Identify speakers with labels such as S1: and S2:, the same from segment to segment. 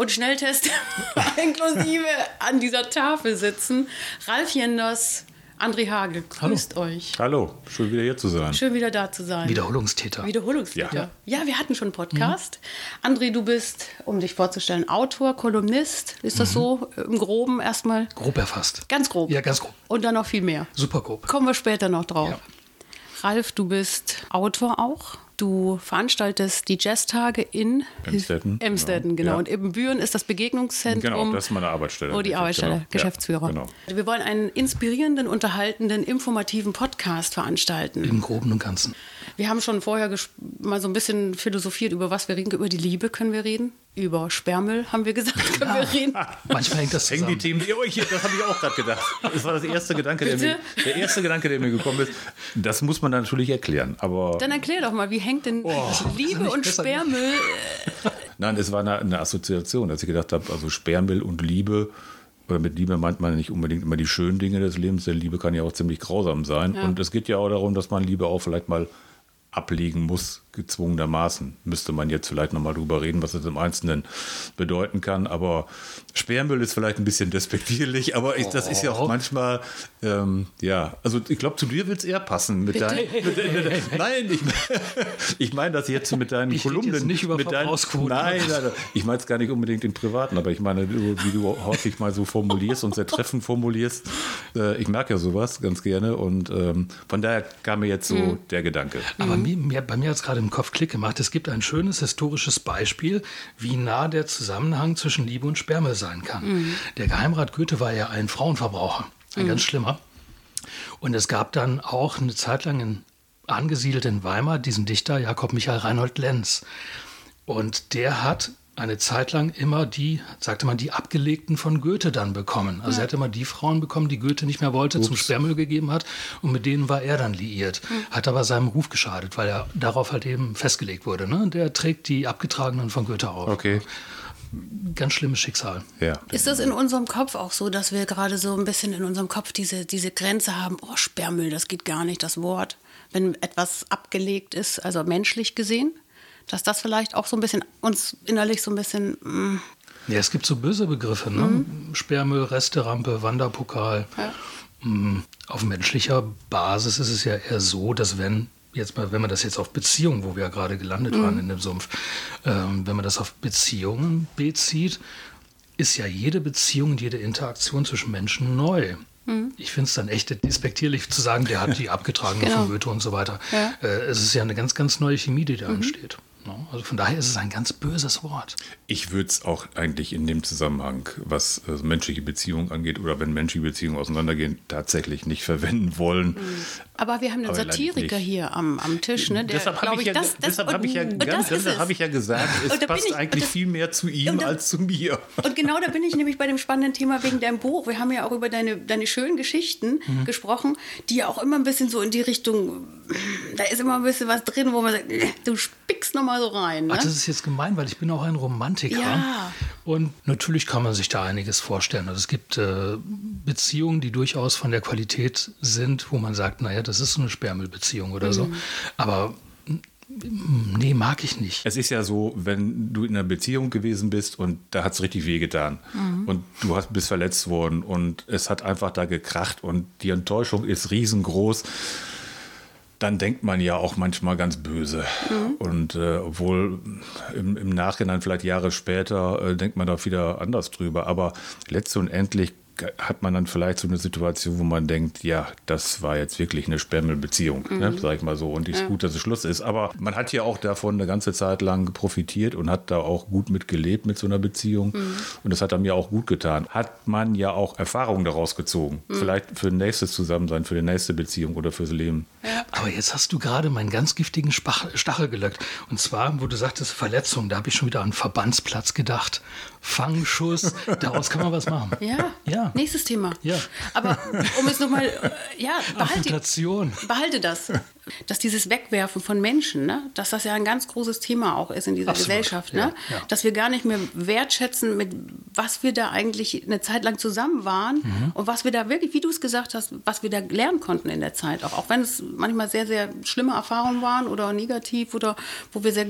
S1: und Schnelltest inklusive an dieser Tafel sitzen. Ralf Jenders, André Hagel, grüßt
S2: Hallo.
S1: euch.
S2: Hallo, schön wieder hier zu sein.
S1: Schön wieder da zu sein.
S3: Wiederholungstäter.
S1: Wiederholungstäter.
S2: Ja.
S1: Ja. wir hatten schon einen Podcast. André, du bist, um dich vorzustellen, Autor, Kolumnist. Ist das so im Groben erstmal?
S3: Grob erfasst.
S1: Ganz grob.
S3: Ja, ganz grob.
S1: Und dann noch viel mehr.
S3: Super grob.
S1: Kommen wir später noch drauf.
S3: Ja.
S1: Ralf, du bist Autor auch. Du veranstaltest die Jazztage in
S2: Emstetten,
S1: Emstetten, genau.
S2: genau. Ja.
S1: Und Ibbenbüren ist das Begegnungszentrum.
S2: Genau, das ist meine Arbeitsstelle.
S1: Oh, die
S2: Genau.
S1: Arbeitsstelle,
S2: Ja,
S1: Geschäftsführer.
S2: genau.
S1: Wir wollen einen inspirierenden, unterhaltenden, informativen Podcast veranstalten.
S3: Im Groben und Ganzen.
S1: Wir haben schon vorher mal so ein bisschen philosophiert, über was wir reden. Über die Liebe können wir reden. Über Sperrmüll haben wir gesagt, können wir reden.
S3: Manchmal hängt das
S2: Hängen die
S3: zusammen.
S2: Themen, oh, ich, das habe ich auch gerade gedacht. Das war das erste Gedanke, der mir, der erste Gedanke, der mir gekommen ist. Das muss man natürlich erklären. Aber
S1: Dann erklär doch mal, wie hängt denn Liebe
S3: nicht
S1: und? Sperrmüll?
S2: nein, es war eine, eine Assoziation, dass ich gedacht habe, also Sperrmüll und Liebe. Oder mit Liebe meint man nicht unbedingt immer die schönen Dinge des Lebens. Denn Liebe kann ja auch ziemlich grausam sein. Und es geht ja auch darum, dass man Liebe auch vielleicht mal ablegen muss, gezwungenermaßen. Müsste man jetzt vielleicht nochmal drüber reden, was es im Einzelnen bedeuten kann. Aber Sperrmüll ist vielleicht ein bisschen despektierlich, aber ich, das ist ja auch manchmal, ähm, ja, also ich glaube, zu dir wird es eher passen. Mit dein, mit, mit, nein, ich, ich meine das jetzt mit deinen
S3: Ich
S2: Kolumnen.
S3: nicht über
S2: mit deinen. Nein, nein, nein, ich meine es gar nicht unbedingt im Privaten, aber ich meine, wie du häufig mal so formulierst und sehr treffend formulierst. Äh, ich merke ja sowas ganz gerne und ähm, von daher kam mir jetzt so der Gedanke.
S3: Aber mir, mir, bei mir hat es gerade im Kopf Klick gemacht. Es gibt ein schönes historisches Beispiel, wie nah der Zusammenhang zwischen Liebe und Sperme sein kann. Der Geheimrat Goethe war ja ein Frauenverbraucher, ein ganz schlimmer. Und es gab dann auch eine Zeit lang in, angesiedelt in Weimar diesen Dichter Jakob Michael Reinhold Lenz. Und der hat eine Zeit lang immer die, sagte man, die Abgelegten von Goethe dann bekommen. Also er hat immer die Frauen bekommen, die Goethe nicht mehr wollte, zum Sperrmüll gegeben hat. Und mit denen war er dann liiert. Hat aber seinem Ruf geschadet, weil er darauf halt eben festgelegt wurde. Ne? Der trägt die Abgetragenen von Goethe auf.
S2: Okay,
S3: Ganz schlimmes Schicksal.
S2: ja.
S1: Ist das in unserem Kopf auch so, dass wir gerade so ein bisschen in unserem Kopf diese, diese Grenze haben, oh, Sperrmüll, das geht gar nicht, das Wort, wenn etwas abgelegt ist, also menschlich gesehen? Dass das vielleicht auch so ein bisschen uns innerlich so ein bisschen, mm,
S3: Ja, es gibt so böse Begriffe, ne? Sperrmüll, Resterampe, Wanderpokal.
S1: Ja.
S3: Mm, Auf menschlicher Basis ist es ja eher so, dass wenn jetzt mal, wenn man das jetzt auf Beziehungen, wo wir ja gerade gelandet waren in dem Sumpf, ähm, wenn man das auf Beziehungen bezieht, ist ja jede Beziehung und jede Interaktion zwischen Menschen neu. Ich finde es dann echt despektierlich zu sagen, der hat die abgetragen
S1: Genau.
S3: von Goethe und so weiter.
S1: Ja.
S3: Äh, es ist ja eine ganz, ganz neue Chemie, die da entsteht. Ne? Also von daher ist es ein ganz böses Wort.
S2: Ich würde es auch eigentlich in dem Zusammenhang, was äh, menschliche Beziehungen angeht oder wenn menschliche Beziehungen auseinandergehen, tatsächlich nicht verwenden wollen.
S1: aber wir haben einen
S2: Aber
S1: Satiriker hier am, am Tisch, ne? Der,
S2: deshalb habe ich, ja,
S1: das- das-
S2: deshalb hab ich ja ganz, deshalb habe ich ja gesagt, es passt
S1: ich-
S2: eigentlich
S1: das-
S2: viel mehr zu ihm
S1: da-
S2: als zu mir.
S1: Und genau da bin ich nämlich bei dem spannenden Thema wegen deinem Buch. Wir haben ja auch über deine, deine schönen Geschichten
S2: Mhm.
S1: gesprochen, die ja auch immer ein bisschen so in die Richtung, da ist immer ein bisschen was drin, wo man sagt, du spickst nochmal so rein. Ne?
S3: Ach, das ist jetzt gemein, weil ich bin auch ein Romantiker.
S1: Ja.
S3: Und natürlich kann man sich da einiges vorstellen. Also es gibt äh, Beziehungen, die durchaus von der Qualität sind, wo man sagt, naja, das ist so eine Sperrmüllbeziehung oder so. Aber mm, nee, mag ich nicht.
S2: Es ist ja so, wenn du in einer Beziehung gewesen bist und da hat es richtig wehgetan und du hast, bist verletzt worden und es hat einfach da gekracht und die Enttäuschung ist riesengroß, dann denkt man ja auch manchmal ganz böse. Und äh, obwohl im, im Nachhinein, vielleicht Jahre später, äh, denkt man da wieder anders drüber. Aber letztendlich hat man dann vielleicht so eine Situation, wo man denkt, ja, das war jetzt wirklich eine Spermelbeziehung, ne, mhm. ne, sag ich mal so. Und ist ja. gut, dass es Schluss ist. Aber man hat ja auch davon eine ganze Zeit lang profitiert und hat da auch gut mit gelebt mit so einer Beziehung. Mhm. Und das hat einem ja auch gut getan. Hat man ja auch Erfahrungen daraus gezogen. Mhm. Vielleicht für ein nächstes Zusammensein, für die nächste Beziehung oder fürs Leben.
S3: Ja. Aber jetzt hast du gerade meinen ganz giftigen Stachel gelöckt. Und zwar, wo du sagtest, Verletzung, da habe ich schon wieder an Verbandsplatz gedacht. Fangschuss, daraus kann man was machen.
S1: Ja,
S3: ja.
S1: nächstes Thema.
S3: Ja.
S1: Aber um es nochmal, äh, ja,
S3: behalte,
S1: behalte das. Dass dieses Wegwerfen von Menschen, ne, dass das ja ein ganz großes Thema auch ist in dieser Absolut. Gesellschaft. Ne? Ja, ja. Dass wir gar nicht mehr wertschätzen, mit was wir da eigentlich eine Zeit lang zusammen waren mhm. und was wir da wirklich, wie du es gesagt hast, was wir da lernen konnten in der Zeit. Auch, auch wenn es manchmal sehr, sehr schlimme Erfahrungen waren oder negativ oder wo wir sehr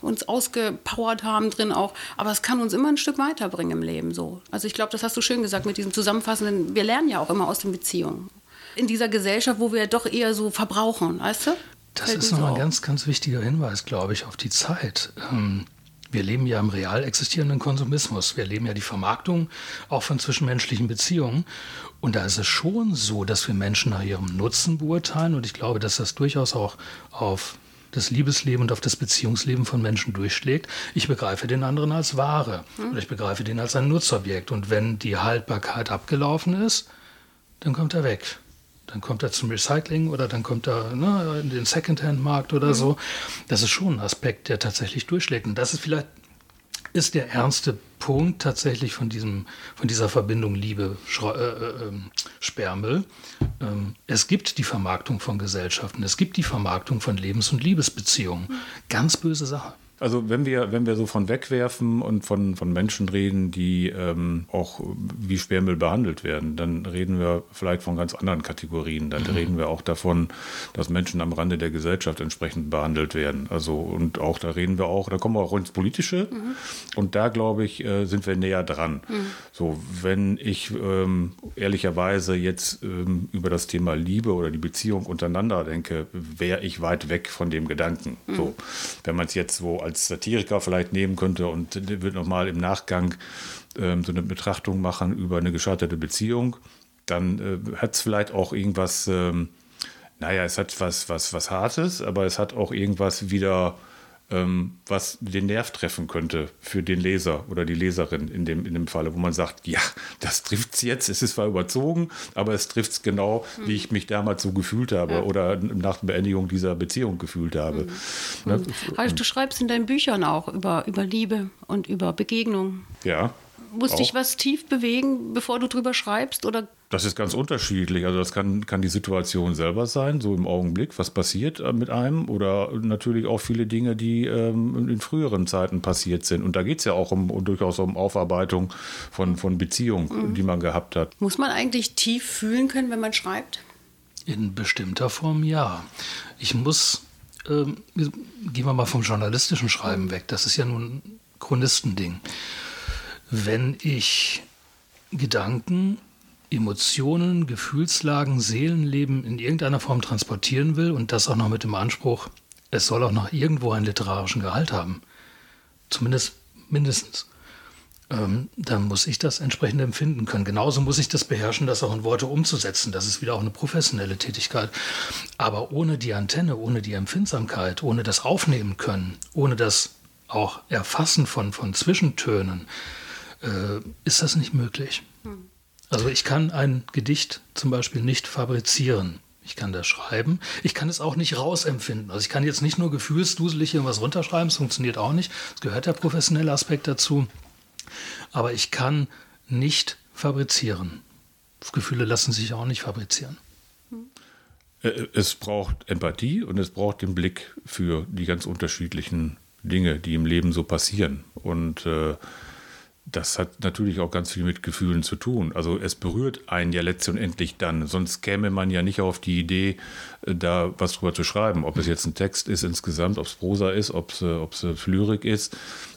S1: uns ausgepowert haben drin auch. Aber es kann uns immer ein Stück weiterbringen im Leben so. Also ich glaube, das hast du schön gesagt mit diesem zusammenfassenden, wir lernen ja auch immer aus den Beziehungen. In dieser Gesellschaft, wo wir doch eher so verbrauchen, weißt du?
S3: Das Fällt ist nochmal ein ganz, ganz wichtiger Hinweis, glaube ich, auf die Zeit. Ähm, wir leben ja im real existierenden Konsumismus. Wir leben ja die Vermarktung auch von zwischenmenschlichen Beziehungen. Und da ist es schon so, dass wir Menschen nach ihrem Nutzen beurteilen. Und ich glaube, dass das durchaus auch auf das Liebesleben und auf das Beziehungsleben von Menschen durchschlägt. Ich begreife den anderen als Ware hm. oder ich begreife den als ein Nutzobjekt. Und wenn die Haltbarkeit abgelaufen ist, dann kommt er weg. Dann kommt er zum Recycling oder dann kommt er ne, in den Secondhand-Markt oder mhm. so. Das ist schon ein Aspekt, der tatsächlich durchschlägt. Und das ist vielleicht ist der ernste Punkt tatsächlich von, diesem, von dieser Verbindung Liebe äh, äh, ähm. Ähm, es gibt die Vermarktung von Gesellschaften, es gibt die Vermarktung von Lebens- und Liebesbeziehungen. Ganz böse Sache.
S2: Also wenn wir, wenn wir so von wegwerfen und von, von Menschen reden, die ähm, auch wie Sperrmüll behandelt werden, dann reden wir vielleicht von ganz anderen Kategorien. Dann mhm. reden wir auch davon, dass Menschen am Rande der Gesellschaft entsprechend behandelt werden. Also und auch da reden wir auch, da kommen wir auch ins Politische mhm. und da glaube ich, äh, sind wir näher dran. Mhm. So, wenn ich ähm, ehrlicherweise jetzt ähm, über das Thema Liebe oder die Beziehung untereinander denke, wäre ich weit weg von dem Gedanken. So, mhm. wenn man es jetzt so als Satiriker vielleicht nehmen könnte und wird nochmal im Nachgang ähm, so eine Betrachtung machen über eine gescheiterte Beziehung, dann äh, hat es vielleicht auch irgendwas, ähm, naja, es hat was, was, was Hartes, aber es hat auch irgendwas wieder ähm, was den Nerv treffen könnte für den Leser oder die Leserin in dem, in dem Falle, wo man sagt, ja, das trifft es jetzt, es ist zwar überzogen, aber es trifft es genau, mhm. wie ich mich damals so gefühlt habe ja. oder nach Beendigung dieser Beziehung gefühlt habe.
S1: Mhm. Ne? Also du schreibst in deinen Büchern auch über, über Liebe und über Begegnung.
S2: Ja.
S1: Muss dich was tief bewegen, bevor du drüber schreibst? Oder
S2: das ist ganz unterschiedlich. Also das kann, kann die Situation selber sein, so im Augenblick, was passiert äh, mit einem. Oder natürlich auch viele Dinge, die ähm, in früheren Zeiten passiert sind. Und da geht es ja auch um, um, durchaus um Aufarbeitung von, von Beziehungen, mhm. die man gehabt hat.
S1: Muss man eigentlich tief fühlen können, wenn man schreibt?
S3: In bestimmter Form ja. Ich muss, ähm, gehen wir mal vom journalistischen Schreiben weg. Das ist ja nun ein Chronistending. Wenn ich Gedanken Emotionen, Gefühlslagen, Seelenleben in irgendeiner Form transportieren will und das auch noch mit dem Anspruch, es soll auch noch irgendwo einen literarischen Gehalt haben, zumindest mindestens, ähm, dann muss ich das entsprechend empfinden können. Genauso muss ich das beherrschen, das auch in Worte umzusetzen. Das ist wieder auch eine professionelle Tätigkeit. Aber ohne die Antenne, ohne die Empfindsamkeit, ohne das Aufnehmen können, ohne das auch Erfassen von, von Zwischentönen, äh, ist das nicht möglich. Also ich kann ein Gedicht zum Beispiel nicht fabrizieren. Ich kann das schreiben. Ich kann es auch nicht rausempfinden. Also ich kann jetzt nicht nur gefühlsduselig irgendwas runterschreiben, das funktioniert auch nicht. Es gehört der professionelle Aspekt dazu. Aber ich kann nicht fabrizieren. Gefühle lassen sich auch nicht fabrizieren.
S2: Äh, es braucht Empathie und es braucht den Blick für die ganz unterschiedlichen Dinge, die im Leben so passieren. Und äh, das hat natürlich auch ganz viel mit Gefühlen zu tun. Also es berührt einen ja letztendlich dann. Sonst käme man ja nicht auf die Idee, äh, da was drüber zu schreiben. Ob es jetzt ein Text ist insgesamt, ob es Prosa ist, ob es, äh, ob es Lyrik ist,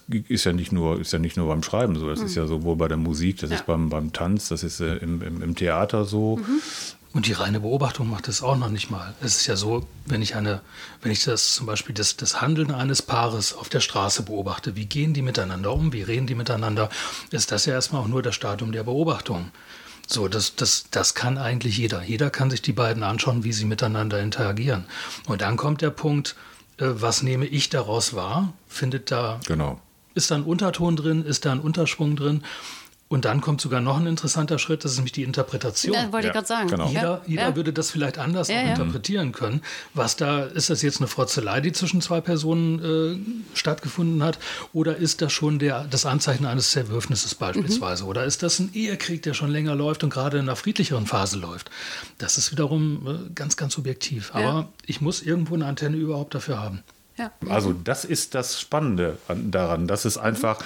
S2: ist ja nicht nur, ist ja nicht nur beim Schreiben so. Das mhm. ist ja sowohl bei der Musik, das ja. ist beim, beim Tanz, das ist äh, im, im, im, Theater so. Mhm.
S3: Und die reine Beobachtung macht es auch noch nicht mal. Es ist ja so, wenn ich eine, wenn ich das zum Beispiel das, das Handeln eines Paares auf der Straße beobachte, wie gehen die miteinander um, wie reden die miteinander, ist das ja erstmal auch nur das Stadium der Beobachtung. So, das, das, das kann eigentlich jeder. Jeder kann sich die beiden anschauen, wie sie miteinander interagieren. Und dann kommt der Punkt, äh, was nehme ich daraus wahr? Findet da,
S2: genau.
S3: ist da ein Unterton drin, ist da ein Unterschwung drin? Und dann kommt sogar noch ein interessanter Schritt, das ist nämlich die Interpretation.
S1: Ja, wollte ich gerade sagen.
S2: genau.
S3: Jeder, jeder
S1: Ja.
S3: würde das vielleicht anders
S1: Ja,
S3: auch
S1: ja.
S3: interpretieren können. Was da, ist das jetzt eine Frotzelei, die zwischen zwei Personen äh, stattgefunden hat? Oder ist das schon der, das Anzeichen eines Zerwürfnisses beispielsweise?
S1: Mhm.
S3: Oder ist das ein Ehekrieg, der schon länger läuft und gerade in einer friedlicheren Phase läuft? Das ist wiederum äh, ganz, ganz subjektiv. Aber
S1: Ja.
S3: ich muss irgendwo eine Antenne überhaupt dafür haben.
S1: Ja.
S2: Also das ist das Spannende an, daran, dass es einfach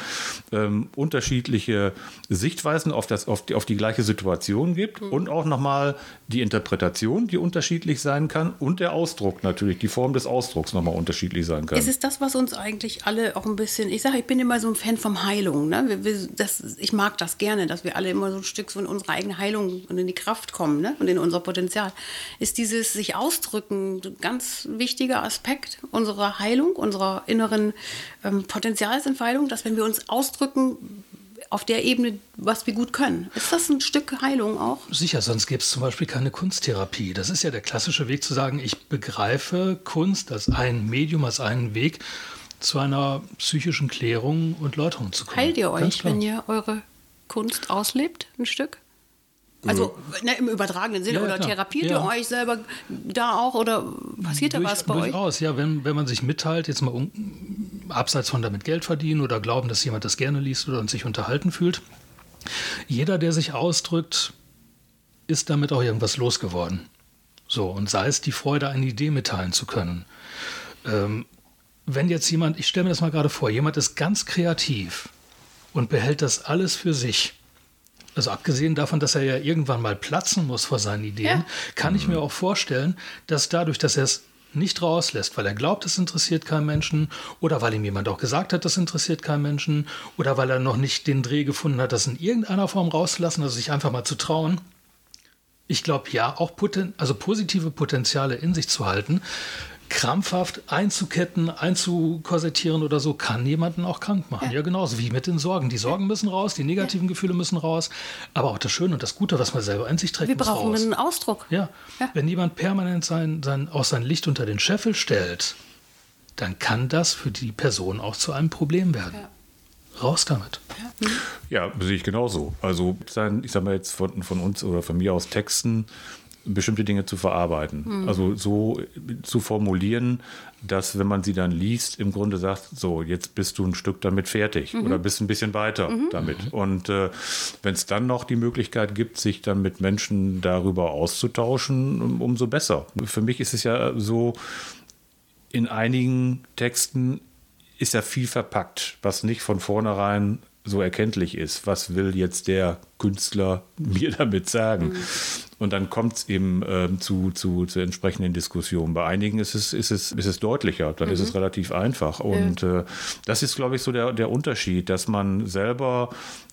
S2: ähm, unterschiedliche Sichtweisen auf, das, auf, die, auf die gleiche Situation gibt und auch nochmal die Interpretation, die unterschiedlich sein kann und der Ausdruck natürlich, die Form des Ausdrucks nochmal unterschiedlich sein kann.
S1: Es ist das, was uns eigentlich alle auch ein bisschen, ich sage, ich bin immer so ein Fan vom Heilung. Ne? Wir, wir, das, ich mag das gerne, dass wir alle immer so ein Stück so in unsere eigene Heilung und in die Kraft kommen ne? und in unser Potenzial. Ist dieses sich ausdrücken ein ganz wichtiger Aspekt unserer Heilung, unserer inneren ähm, Potenzialsentfaltung, dass wenn wir uns ausdrücken auf der Ebene, was wir gut können. Ist das ein Stück Heilung auch?
S3: Sicher, sonst gäbe es zum Beispiel keine Kunsttherapie. Das ist ja der klassische Weg zu sagen, ich begreife Kunst als ein Medium, als einen Weg zu einer psychischen Klärung und Läuterung zu kommen.
S1: Heilt ihr euch, wenn ihr eure Kunst auslebt, ein Stück? Also ne, im übertragenen Sinne
S3: Ja, ja,
S1: oder therapiert
S3: Ja.
S1: ihr euch selber da auch oder passiert da
S3: Durch,
S1: was bei euch?
S3: durchaus, ja, wenn, wenn man sich mitteilt, jetzt mal um, abseits von damit Geld verdienen oder glauben, dass jemand das gerne liest oder sich unterhalten fühlt. Jeder, der sich ausdrückt, ist damit auch irgendwas losgeworden. So, und sei es die Freude, eine Idee mitteilen zu können. Ähm, wenn jetzt jemand, ich stelle mir das mal gerade vor, jemand ist ganz kreativ und behält das alles für sich. Also abgesehen davon, dass er ja irgendwann mal platzen muss vor seinen Ideen,
S1: Ja.
S3: kann ich mir auch vorstellen, dass dadurch, dass er es nicht rauslässt, weil er glaubt, es interessiert keinen Menschen oder weil ihm jemand auch gesagt hat, das interessiert keinen Menschen oder weil er noch nicht den Dreh gefunden hat, das in irgendeiner Form rauszulassen, also sich einfach mal zu trauen. Ich glaube ja, auch poten also positive Potenziale in sich zu halten, krampfhaft einzuketten, einzukorsettieren oder so, kann jemanden auch krank machen. Ja, genauso wie mit den Sorgen. Die Sorgen müssen raus, die negativen Gefühle müssen raus, aber auch das Schöne und das Gute, was man selber in sich trägt,
S1: Wir
S3: muss
S1: brauchen
S3: raus.
S1: einen Ausdruck.
S3: Ja.
S1: Ja.
S3: wenn jemand permanent sein, sein, auch sein Licht unter den Scheffel stellt, dann kann das für die Person auch zu einem Problem werden. Raus damit.
S2: Ja, sehe ich genauso. Also ich sag mal jetzt von, von uns oder von mir aus Texten bestimmte Dinge zu verarbeiten. Also so zu formulieren, dass wenn man sie dann liest, im Grunde sagt, so, jetzt bist du ein Stück damit fertig oder bist ein bisschen weiter damit. Und äh, wenn es dann noch die Möglichkeit gibt, sich dann mit Menschen darüber auszutauschen, um, umso besser. Für mich ist es ja so, in einigen Texten ist ja viel verpackt, was nicht von vornherein so erkenntlich ist. Was will jetzt der Künstler mir damit sagen? Und dann kommt es eben ähm, zu, zu, zu entsprechenden Diskussionen. Bei einigen ist es, ist es, ist es deutlicher, dann ist es relativ einfach. Und äh, das ist, glaube ich, so der, der Unterschied, dass man selber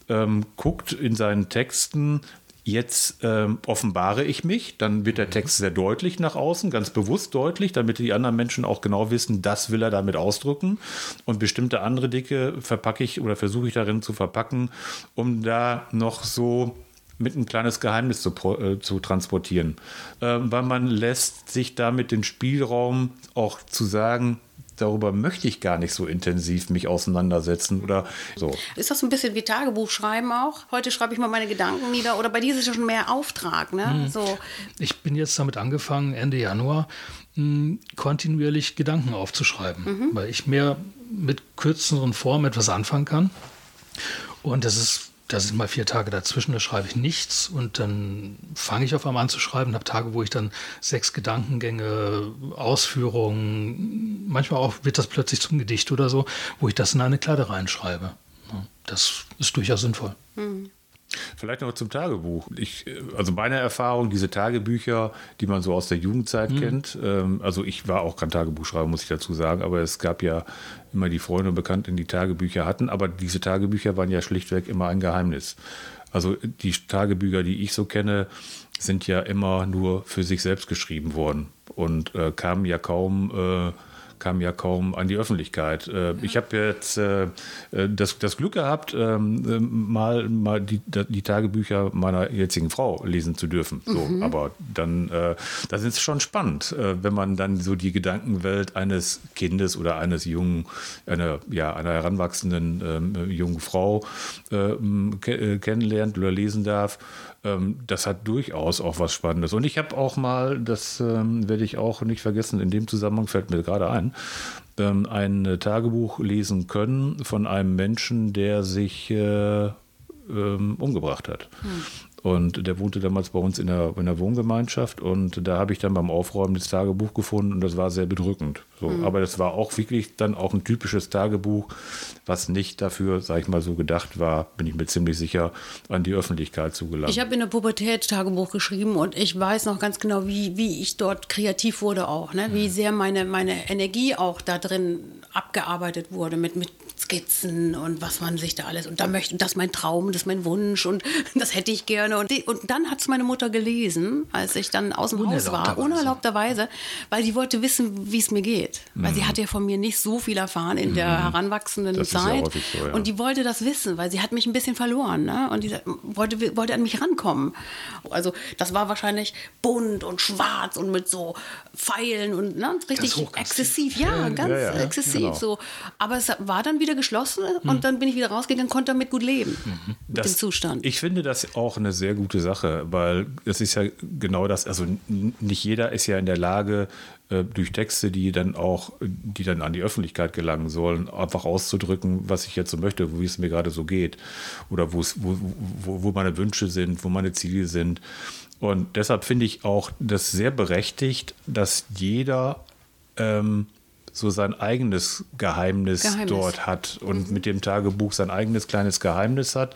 S2: ähm, guckt in seinen Texten, Jetzt ähm, offenbare ich mich, dann wird der Text sehr deutlich nach außen, ganz bewusst deutlich, damit die anderen Menschen auch genau wissen, das will er damit ausdrücken. Und bestimmte andere Dinge verpacke ich oder versuche ich darin zu verpacken, um da noch so mit ein kleines Geheimnis zu, äh, zu transportieren. Ähm, weil man lässt sich damit den Spielraum auch zu sagen, darüber möchte ich gar nicht so intensiv mich auseinandersetzen oder so.
S1: Ist das ein bisschen wie Tagebuch schreiben auch? Heute schreibe ich mal meine Gedanken nieder oder bei dir ist es ja schon mehr Auftrag, ne?
S3: Mhm.
S1: So,
S3: Ich bin jetzt damit angefangen, Ende Januar mh, kontinuierlich Gedanken aufzuschreiben, weil ich mehr mit kürzeren Formen etwas anfangen kann. Und das ist, das sind mal vier Tage dazwischen, da schreibe ich nichts und dann fange ich auf einmal an zu schreiben, habe Tage, wo ich dann sechs Gedankengänge, Ausführungen, manchmal auch wird das plötzlich zum Gedicht oder so, wo ich das in eine Kladde reinschreibe. Das ist durchaus sinnvoll.
S2: Vielleicht noch zum Tagebuch. Ich, äh, also meine Erfahrung, diese Tagebücher, die man so aus der Jugendzeit kennt, ähm, also ich war auch kein Tagebuchschreiber, muss ich dazu sagen, aber es gab ja immer die Freunde und Bekannten, die Tagebücher hatten, aber diese Tagebücher waren ja schlichtweg immer ein Geheimnis. Also die Tagebücher, die ich so kenne, sind ja immer nur für sich selbst geschrieben worden und äh, kamen ja kaum äh, kam ja kaum an die Öffentlichkeit. Äh, ich habe jetzt äh, äh, das, das Glück gehabt, ähm, mal, mal die, die Tagebücher meiner jetzigen Frau lesen zu dürfen. So, mhm. Aber dann, das ist schon spannend, wenn man dann so die Gedankenwelt eines Kindes oder eines jungen, einer, ja, einer heranwachsenden ähm, jungen Frau kennenlernt oder lesen darf ähm, das hat durchaus auch was Spannendes. Und ich habe auch mal, das ähm, werde ich auch nicht vergessen, in dem Zusammenhang fällt mir gerade ein, ähm, ein Tagebuch lesen können von einem Menschen, der sich äh, ähm, umgebracht hat. Hm. Und der wohnte damals bei uns in der, in der Wohngemeinschaft und da habe ich dann beim Aufräumen das Tagebuch gefunden und das war sehr bedrückend. So. Mhm. Aber das war auch wirklich dann auch ein typisches Tagebuch, was nicht dafür, sag ich mal, so gedacht war, bin ich mir ziemlich sicher, an die Öffentlichkeit zu gelangen.
S1: Ich habe in der Pubertät Tagebuch geschrieben und ich weiß noch ganz genau, wie, wie ich dort kreativ wurde auch, ne? wie mhm. sehr meine, meine Energie auch da drin abgearbeitet wurde mit, mit Skizzen und was man sich da alles und da möchte das ist mein Traum, das ist mein Wunsch und das hätte ich gerne und, und dann hat es meine Mutter gelesen, als ich dann aus dem Haus war, unerlaubterweise, weil sie wollte wissen, wie es mir geht, mhm. weil sie mhm. hat ja von mir nicht so viel erfahren in der mhm. heranwachsenden das Zeit ja so, ja. und die wollte das wissen, weil sie hat mich ein bisschen verloren ne? und die wollte wollte an mich rankommen. Also das war wahrscheinlich bunt und schwarz und mit so Pfeilen und ne, richtig exzessiv, ja, ganz ja, exzessiv genau. so. Aber es war dann wieder geschlossen mhm. und dann bin ich wieder rausgegangen, konnte damit gut leben, mhm. mit das, dem Zustand.
S2: Ich finde das auch eine sehr gute Sache, weil es ist ja genau das, also nicht jeder ist ja in der Lage, äh, durch Texte, die dann auch, die dann an die Öffentlichkeit gelangen sollen, einfach auszudrücken, was ich jetzt so möchte, wie es mir gerade so geht oder wo, wo, wo meine Wünsche sind, wo meine Ziele sind. Und deshalb finde ich auch das sehr berechtigt, dass jeder ähm, so sein eigenes Geheimnis, Geheimnis. dort hat und mhm. mit dem Tagebuch sein eigenes kleines Geheimnis hat.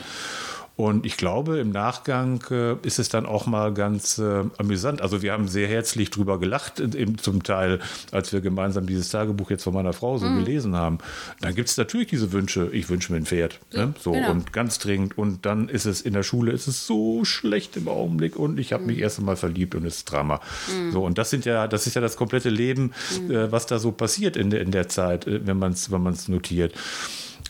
S2: Und ich glaube, im Nachgang äh, ist es dann auch mal ganz äh, amüsant. Also wir haben sehr herzlich drüber gelacht, eben zum Teil, als wir gemeinsam dieses Tagebuch jetzt von meiner Frau so mhm. gelesen haben. Dann gibt es natürlich diese Wünsche, ich wünsche mir ein Pferd. Ne? So genau. und ganz dringend. Und dann ist es in der Schule, ist es so schlecht im Augenblick und ich habe mhm. mich erst einmal verliebt und es ist Drama. Mhm. So, und das sind ja, das ist ja das komplette Leben, mhm. äh, was da so passiert in der, in der Zeit, äh, wenn man es wenn notiert.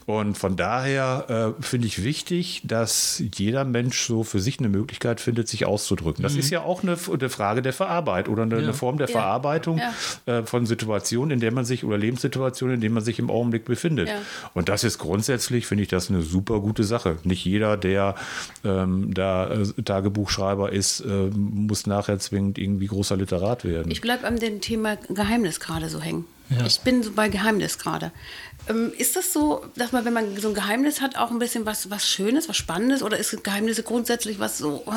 S2: Und von daher äh, finde ich wichtig, dass jeder Mensch so für sich eine Möglichkeit findet, sich auszudrücken. Das mhm. ist ja auch eine, eine, Frage der Verarbeitung oder eine, ja. eine Form der ja. Verarbeitung ja. Äh, von Situationen, in der man sich oder Lebenssituationen, in denen man sich im Augenblick befindet. Und das ist grundsätzlich, finde ich, das eine super gute Sache. Nicht jeder, der ähm, da äh, Tagebuchschreiber ist, äh, muss nachher zwingend irgendwie großer Literat werden.
S1: Ich bleibe an dem Thema Geheimnis gerade so hängen. Ich bin so bei Geheimnis gerade. Ähm, ist das so, dass man, wenn man so ein Geheimnis hat, auch ein bisschen was, was Schönes, was Spannendes? Oder ist Geheimnisse grundsätzlich was so. Oh,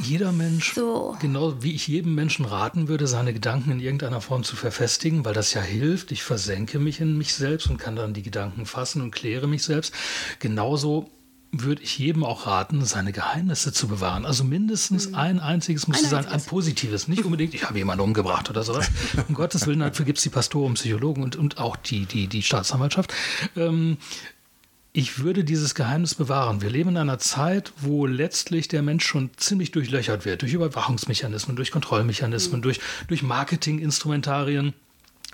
S3: Jeder Mensch, so. genau wie ich jedem Menschen raten würde, seine Gedanken in irgendeiner Form zu verfestigen, weil das ja hilft. Ich versenke mich in mich selbst und kann dann die Gedanken fassen und kläre mich selbst. Genauso würde ich jedem auch raten, seine Geheimnisse zu bewahren. Also mindestens mhm. ein einziges muss ein sein, einziges. ein positives. Nicht unbedingt, ich habe jemanden umgebracht oder sowas. um Gottes Willen, dafür gibt es die Pastoren, Psychologen und, und auch die, die, die Staatsanwaltschaft. Ähm, ich würde dieses Geheimnis bewahren. Wir leben in einer Zeit, wo letztlich der Mensch schon ziemlich durchlöchert wird, durch Überwachungsmechanismen, durch Kontrollmechanismen, mhm. durch, durch Marketinginstrumentarien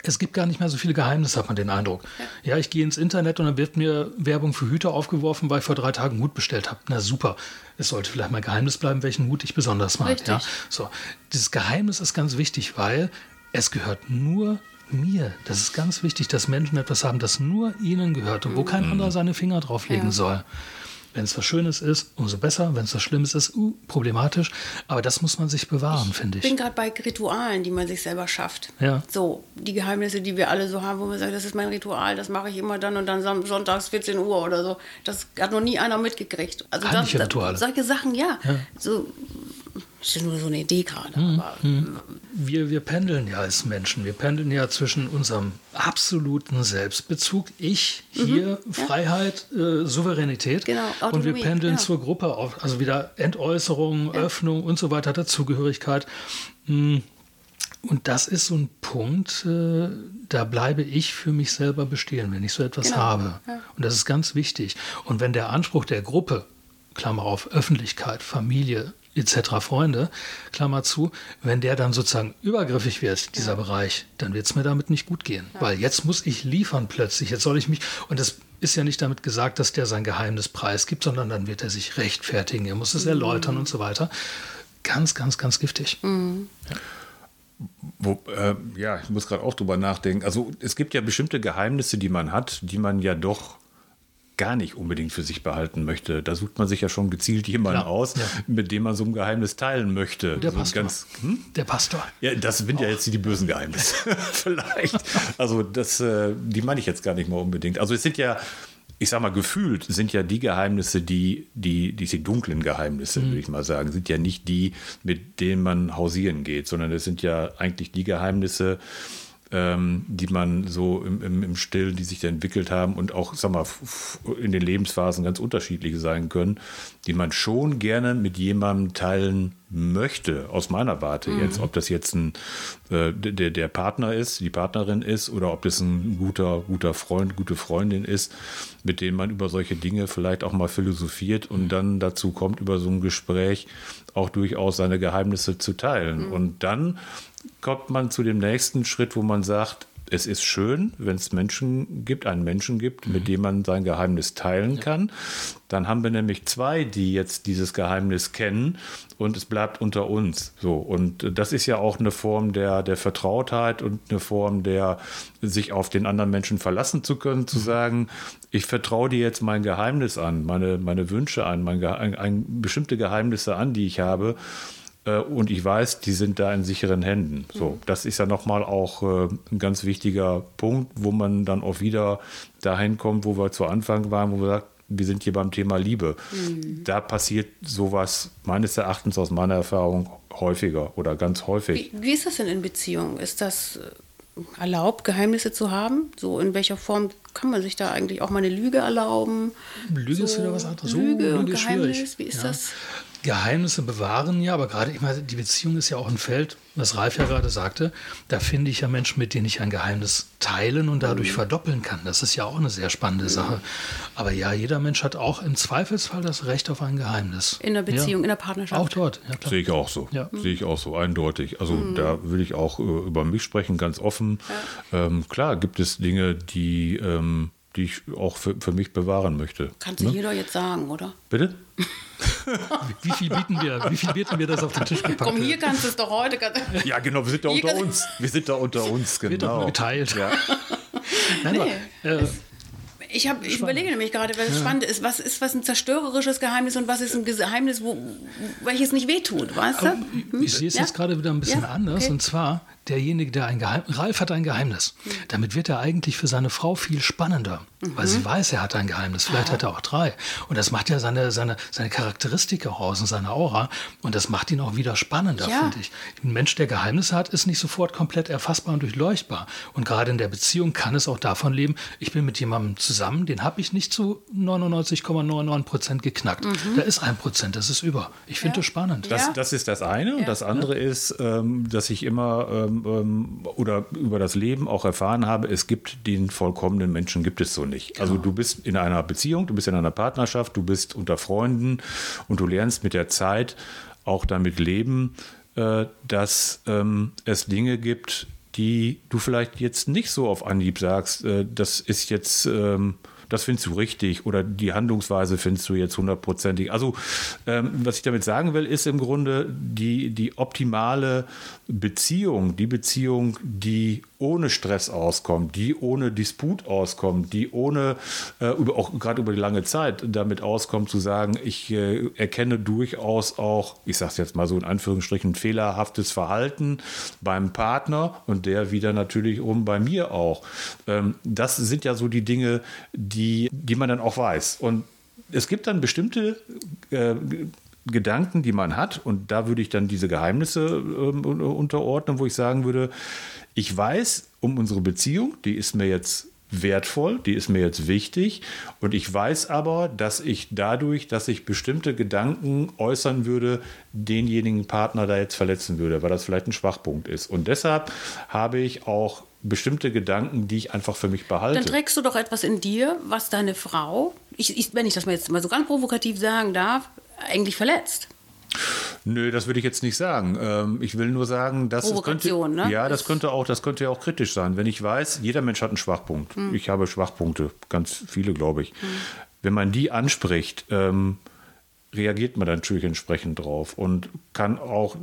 S3: es gibt gar nicht mehr so viele Geheimnisse, hat man den Eindruck. Ja. ja, ich gehe ins Internet und dann wird mir Werbung für Hüte aufgeworfen, weil ich vor drei Tagen Hut bestellt habe. Na super. Es sollte vielleicht mal Geheimnis bleiben, welchen Hut ich besonders mag. Richtig. Ja, so. Dieses Geheimnis ist ganz wichtig, weil es gehört nur mir. Das ist ganz wichtig, dass Menschen etwas haben, das nur ihnen gehört und wo kein mhm. anderer seine Finger drauflegen ja. soll. Wenn es was Schönes ist, umso besser. Wenn es was Schlimmes ist, uh, problematisch. Aber das muss man sich bewahren, finde ich.
S1: Ich bin gerade bei Ritualen, die man sich selber schafft.
S3: Ja.
S1: So, die Geheimnisse, die wir alle so haben, wo man sagt, das ist mein Ritual, das mache ich immer dann und dann sonntags 14 Uhr oder so. Das hat noch nie einer mitgekriegt.
S3: Also das, Rituale.
S1: solche Sachen, ja. ja. So, das ist nur so eine Idee gerade. Mhm.
S3: mhm. Wir, wir pendeln ja als Menschen. Wir pendeln ja zwischen unserem absoluten Selbstbezug, ich, hier, mhm. Freiheit, äh, Souveränität.
S1: Genau,
S3: und wir pendeln ja. zur Gruppe auf. Also wieder Entäußerung, ja. Öffnung und so weiter, Dazugehörigkeit. Hm. Und das ist so ein Punkt, äh, da bleibe ich für mich selber bestehen, wenn ich so etwas genau. habe. Ja. Und das ist ganz wichtig. Und wenn der Anspruch der Gruppe Klammer auf, Öffentlichkeit, Familie, etc. Freunde, Klammer zu, wenn der dann sozusagen übergriffig wird, dieser ja. Bereich, dann wird es mir damit nicht gut gehen. Ja. Weil jetzt muss ich liefern plötzlich, jetzt soll ich mich, und das ist ja nicht damit gesagt, dass der sein Geheimnis preisgibt, sondern dann wird er sich rechtfertigen, er muss es mhm. erläutern und so weiter. Ganz, ganz, ganz giftig. Mhm.
S2: Ja. Wo, äh, ja, ich muss gerade auch drüber nachdenken. Also es gibt ja bestimmte Geheimnisse, die man hat, die man ja doch gar nicht unbedingt für sich behalten möchte. Da sucht man sich ja schon gezielt jemanden Klar, aus, ja. mit dem man so ein Geheimnis teilen möchte.
S3: Der
S2: so
S3: Pastor. Ganz, hm? Der Pastor.
S2: Ja, das sind ja jetzt die bösen Geheimnisse. Vielleicht. Also das, äh, die meine ich jetzt gar nicht mal unbedingt. Also es sind ja ich sag mal, gefühlt sind ja die Geheimnisse, die, die, diese dunklen Geheimnisse, mhm. würde ich mal sagen, sind ja nicht die, mit denen man hausieren geht, sondern es sind ja eigentlich die Geheimnisse, ähm, die man so im, im, im Stillen, die sich da entwickelt haben und auch, sag mal, in den Lebensphasen ganz unterschiedlich sein können, die man schon gerne mit jemandem teilen möchte, aus meiner Warte mhm. jetzt. Ob das jetzt ein, äh, der, der Partner ist, die Partnerin ist oder ob das ein guter, guter Freund, gute Freundin ist, mit denen man über solche Dinge vielleicht auch mal philosophiert und dann dazu kommt, über so ein Gespräch auch durchaus seine Geheimnisse zu teilen. Mhm. Und dann kommt man zu dem nächsten Schritt, wo man sagt, es ist schön, wenn es Menschen gibt, einen Menschen gibt, mhm. mit dem man sein Geheimnis teilen ja. kann. Dann haben wir nämlich zwei, die jetzt dieses Geheimnis kennen und es bleibt unter uns. So. Und das ist ja auch eine Form der, der Vertrautheit und eine Form der, sich auf den anderen Menschen verlassen zu können, zu mhm. sagen, ich vertraue dir jetzt mein Geheimnis an, meine, meine Wünsche an, mein, ein, ein, bestimmte Geheimnisse an, die ich habe. Äh, und ich weiß, die sind da in sicheren Händen. So, mhm. das ist ja nochmal auch äh, ein ganz wichtiger Punkt, wo man dann auch wieder dahin kommt, wo wir zu Anfang waren, wo wir sagen, wir sind hier beim Thema Liebe. Mhm. Da passiert sowas meines Erachtens aus meiner Erfahrung häufiger oder ganz häufig.
S1: Wie, wie ist das denn in Beziehungen? Ist das äh, erlaubt, Geheimnisse zu haben? So in welcher Form kann man sich da eigentlich auch mal eine Lüge erlauben?
S3: Lüge so, ist wieder was anderes.
S1: Lüge, Lüge und Geheimnis, schwierig. wie ist ja. das?
S3: Geheimnisse bewahren, ja, aber gerade, ich meine, die Beziehung ist ja auch ein Feld, was Ralf ja gerade sagte, da finde ich ja Menschen, mit denen ich ein Geheimnis teilen und dadurch mhm. verdoppeln kann. Das ist ja auch eine sehr spannende mhm. Sache. Aber ja, jeder Mensch hat auch im Zweifelsfall das Recht auf ein Geheimnis.
S1: In der Beziehung,
S3: ja.
S1: in der Partnerschaft.
S3: Auch dort,
S2: ja, Sehe ich auch so. Ja. Sehe ich auch so, eindeutig. Also mhm. da will ich auch äh, über mich sprechen, ganz offen. Ja. Ähm, klar gibt es Dinge, die, ähm, die ich auch für, für mich bewahren möchte.
S1: Kannst du ne? jeder jetzt sagen, oder?
S2: Bitte?
S3: wie, viel bieten wir? Wie viel bieten wir das auf den Tisch gepackt?
S1: Komm, hier kannst du es doch heute.
S2: Ja, genau, wir sind da unter uns. Wir sind da unter uns, genau. Wird doch
S3: geteilt. Ja.
S1: Nein, nee, aber, äh, ich, hab, ich überlege nämlich gerade, was ja. spannend ist. Was ist was ein zerstörerisches Geheimnis und was ist ein Geheimnis, wo, welches nicht wehtut, weißt du?
S3: Hm? Ich sehe es ja? jetzt gerade wieder ein bisschen ja? anders. Okay. Und zwar, derjenige, der ein Geheimnis, Ralf hat ein Geheimnis. Mhm. Damit wird er eigentlich für seine Frau viel spannender, mhm. weil sie weiß, er hat ein Geheimnis. Vielleicht ah. hat er auch drei. Und das macht ja seine, seine, seine Charakteristik auch aus und seine Aura. Und das macht ihn auch wieder spannender, ja. finde ich. Ein Mensch, der Geheimnisse hat, ist nicht sofort komplett erfassbar und durchleuchtbar. Und gerade in der Beziehung kann es auch davon leben, ich bin mit jemandem zusammen, den habe ich nicht zu 99,99 Prozent geknackt. Mhm. Da ist ein Prozent, das ist über. Ich finde ja. das spannend.
S2: Das, das ist das eine. Und das andere ist, ähm, dass ich immer ähm, ähm, oder über das Leben auch erfahren habe, es gibt den vollkommenen Menschen, gibt es so nicht. Also genau. du bist in einer Beziehung, du bist in einer Partnerschaft, du bist unter Freunden und du lernst mit der Zeit auch damit leben, äh, dass ähm, es Dinge gibt, die du vielleicht jetzt nicht so auf Anhieb sagst, äh, das ist jetzt... Ähm, das findest du richtig oder die Handlungsweise findest du jetzt hundertprozentig. Also ähm, was ich damit sagen will, ist im Grunde die, die optimale Beziehung, die Beziehung, die ohne Stress auskommt, die ohne Disput auskommt, die ohne, äh, auch gerade über die lange Zeit damit auskommt, zu sagen, ich äh, erkenne durchaus auch, ich sage es jetzt mal so in Anführungsstrichen, fehlerhaftes Verhalten beim Partner und der wieder natürlich um bei mir auch. Ähm, das sind ja so die Dinge, die, die man dann auch weiß. Und es gibt dann bestimmte äh, Gedanken, die man hat, und da würde ich dann diese Geheimnisse äh, unterordnen, wo ich sagen würde, ich weiß um unsere Beziehung, die ist mir jetzt wertvoll, die ist mir jetzt wichtig und ich weiß aber, dass ich dadurch, dass ich bestimmte Gedanken äußern würde, denjenigen Partner da jetzt verletzen würde, weil das vielleicht ein Schwachpunkt ist. Und deshalb habe ich auch bestimmte Gedanken, die ich einfach für mich behalte.
S1: Dann trägst du doch etwas in dir, was deine Frau ich, ich, wenn ich das mal jetzt mal so ganz provokativ sagen darf, eigentlich verletzt.
S2: Nö, das würde ich jetzt nicht sagen. Ähm, ich will nur sagen, dass es könnte,
S1: ne?
S2: ja, das könnte auch, das könnte ja auch kritisch sein. Wenn ich weiß, jeder Mensch hat einen Schwachpunkt. Hm. Ich habe Schwachpunkte, ganz viele, glaube ich. Hm. Wenn man die anspricht, ähm, reagiert man natürlich entsprechend drauf und kann auch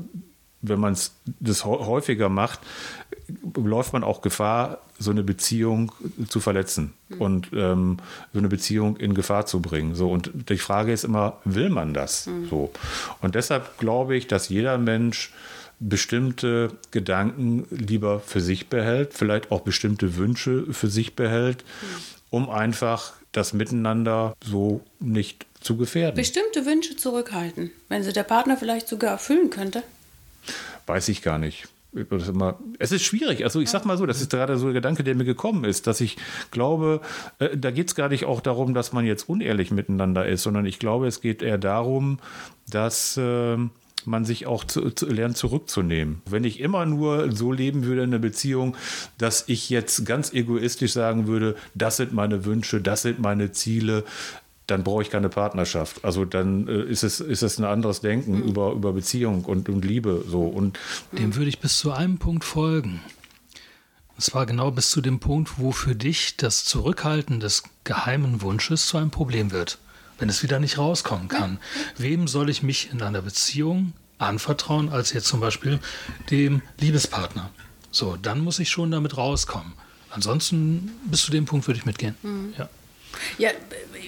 S2: wenn man das häufiger macht, läuft man auch Gefahr, so eine Beziehung zu verletzen mhm. und ähm, so eine Beziehung in Gefahr zu bringen. So und die Frage ist immer, will man das? Mhm. So und deshalb glaube ich, dass jeder Mensch bestimmte Gedanken lieber für sich behält, vielleicht auch bestimmte Wünsche für sich behält, mhm. um einfach das Miteinander so nicht zu gefährden.
S1: Bestimmte Wünsche zurückhalten, wenn sie der Partner vielleicht sogar erfüllen könnte.
S2: Weiß ich gar nicht. es ist schwierig. Also ich sag mal so, das ist gerade so der Gedanke, der mir gekommen ist, dass ich glaube, äh, da geht es gar nicht auch darum, dass man jetzt unehrlich miteinander ist, sondern ich glaube, es geht eher darum, dass äh, man sich auch zu, zu, lernt zurückzunehmen. Wenn ich immer nur so leben würde in einer Beziehung, dass ich jetzt ganz egoistisch sagen würde, das sind meine Wünsche, das sind meine Ziele, dann brauche ich keine Partnerschaft. Also dann äh, ist, es, ist es ein anderes Denken mhm. über, über Beziehung und, und Liebe. So. Und
S3: Dem würde ich bis zu einem Punkt folgen. Und zwar genau bis zu dem Punkt, wo für dich das Zurückhalten des geheimen Wunsches zu einem Problem wird, wenn es wieder nicht rauskommen kann. Wem soll ich mich in einer Beziehung anvertrauen, als jetzt zum Beispiel dem Liebespartner? So, dann muss ich schon damit rauskommen. Ansonsten bis zu dem Punkt würde ich mitgehen. Mhm. Ja.
S1: Ja,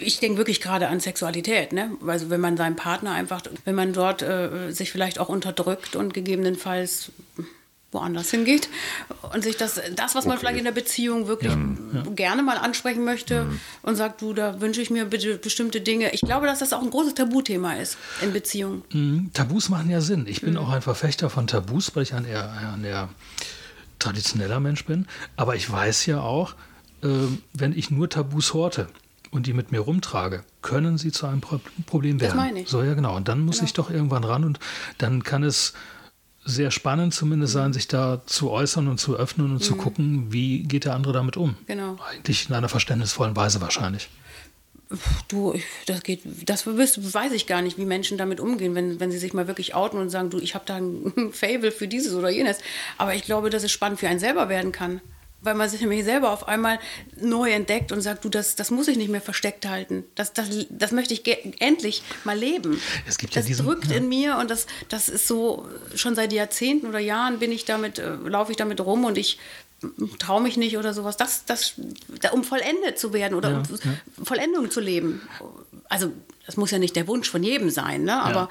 S1: ich denke wirklich gerade an Sexualität, ne? Also wenn man seinen Partner einfach, wenn man dort äh, sich vielleicht auch unterdrückt und gegebenenfalls woanders hingeht und sich das, das was man vielleicht in der Beziehung wirklich ja, gerne mal ansprechen möchte mhm. und sagt, du, da wünsche ich mir bitte bestimmte Dinge. Ich glaube, dass das auch ein großes Tabuthema ist in Beziehungen.
S3: Mhm. Tabus machen ja Sinn. Ich bin mhm. auch ein Verfechter von Tabus, weil ich ein eher, ein eher traditioneller Mensch bin. Aber ich weiß ja auch, wenn ich nur Tabus horte und die mit mir rumtrage, können sie zu einem Pro Problem werden. Das
S1: meine ich.
S3: So, ja, genau. Und dann muss genau. ich doch irgendwann ran und dann kann es sehr spannend zumindest mhm. sein, sich da zu äußern und zu öffnen und mhm. zu gucken, wie geht der andere damit um.
S1: Genau.
S3: Eigentlich in einer verständnisvollen Weise wahrscheinlich.
S1: Du, das geht, das weiß ich gar nicht, wie Menschen damit umgehen, wenn, wenn sie sich mal wirklich outen und sagen, du, ich habe da ein Fable für dieses oder jenes. Aber ich glaube, dass es spannend für einen selber werden kann weil man sich nämlich selber auf einmal neu entdeckt und sagt, du, das, das muss ich nicht mehr versteckt halten. Das, das, das möchte ich endlich mal leben.
S3: Es gibt
S1: das
S3: ja diesen,
S1: drückt ja. in mir und das, das ist so, schon seit Jahrzehnten oder Jahren bin ich damit, äh, laufe ich damit rum und ich traue mich nicht oder sowas. Das, das, um vollendet zu werden oder ja, um ja. Vollendung zu leben. Also das muss ja nicht der Wunsch von jedem sein, ne? aber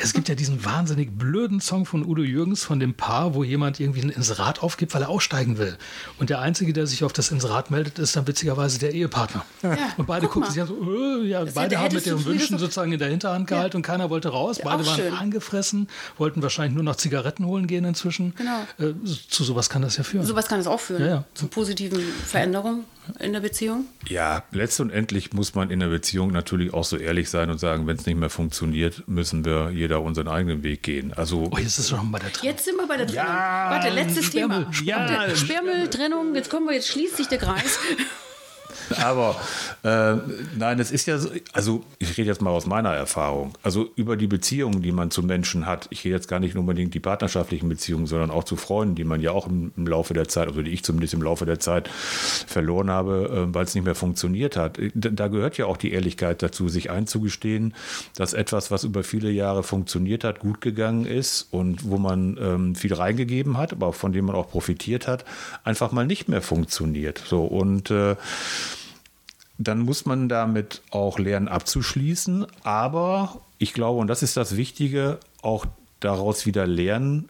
S3: es gibt ja diesen wahnsinnig blöden Song von Udo Jürgens von dem Paar, wo jemand irgendwie ein Inserat aufgibt, weil er aussteigen will. Und der Einzige, der sich auf das Inserat meldet, ist dann witzigerweise der Ehepartner. Ja, und beide gucken sich an so, äh, ja, das beide haben mit ihren Wünschen sozusagen in der Hinterhand gehalten und keiner wollte raus. Beide waren schön. angefressen, wollten wahrscheinlich nur noch Zigaretten holen gehen inzwischen.
S1: Genau.
S3: Äh, zu sowas kann das ja führen.
S1: Sowas kann es auch führen. Ja, Zu positiven Veränderungen in der Beziehung?
S2: Ja, letztendlich muss man in der Beziehung natürlich auch so ehrlich sein und sagen, wenn es nicht mehr funktioniert, müssen wir jeder unseren eigenen Weg gehen. Also
S3: oh, jetzt ist schon bei der
S1: Trennung. Jetzt sind wir bei der Trennung. Ja, Warte, letztes Sperrmüll. Thema. Ja. Sperrmülltrennung, jetzt kommen wir, jetzt schließt sich der Kreis.
S2: Aber äh, nein, es ist ja so, also ich rede jetzt mal aus meiner Erfahrung. Also über die Beziehungen, die man zu Menschen hat. Ich rede jetzt gar nicht unbedingt die partnerschaftlichen Beziehungen, sondern auch zu Freunden, die man ja auch im, im Laufe der Zeit, also die ich zumindest im Laufe der Zeit verloren habe, äh, weil es nicht mehr funktioniert hat. Da, da gehört ja auch die Ehrlichkeit dazu, sich einzugestehen, dass etwas, was über viele Jahre funktioniert hat, gut gegangen ist und wo man ähm, viel reingegeben hat, aber von dem man auch profitiert hat, einfach mal nicht mehr funktioniert. So und äh, dann muss man damit auch lernen abzuschließen. Aber ich glaube, und das ist das Wichtige, auch daraus wieder lernen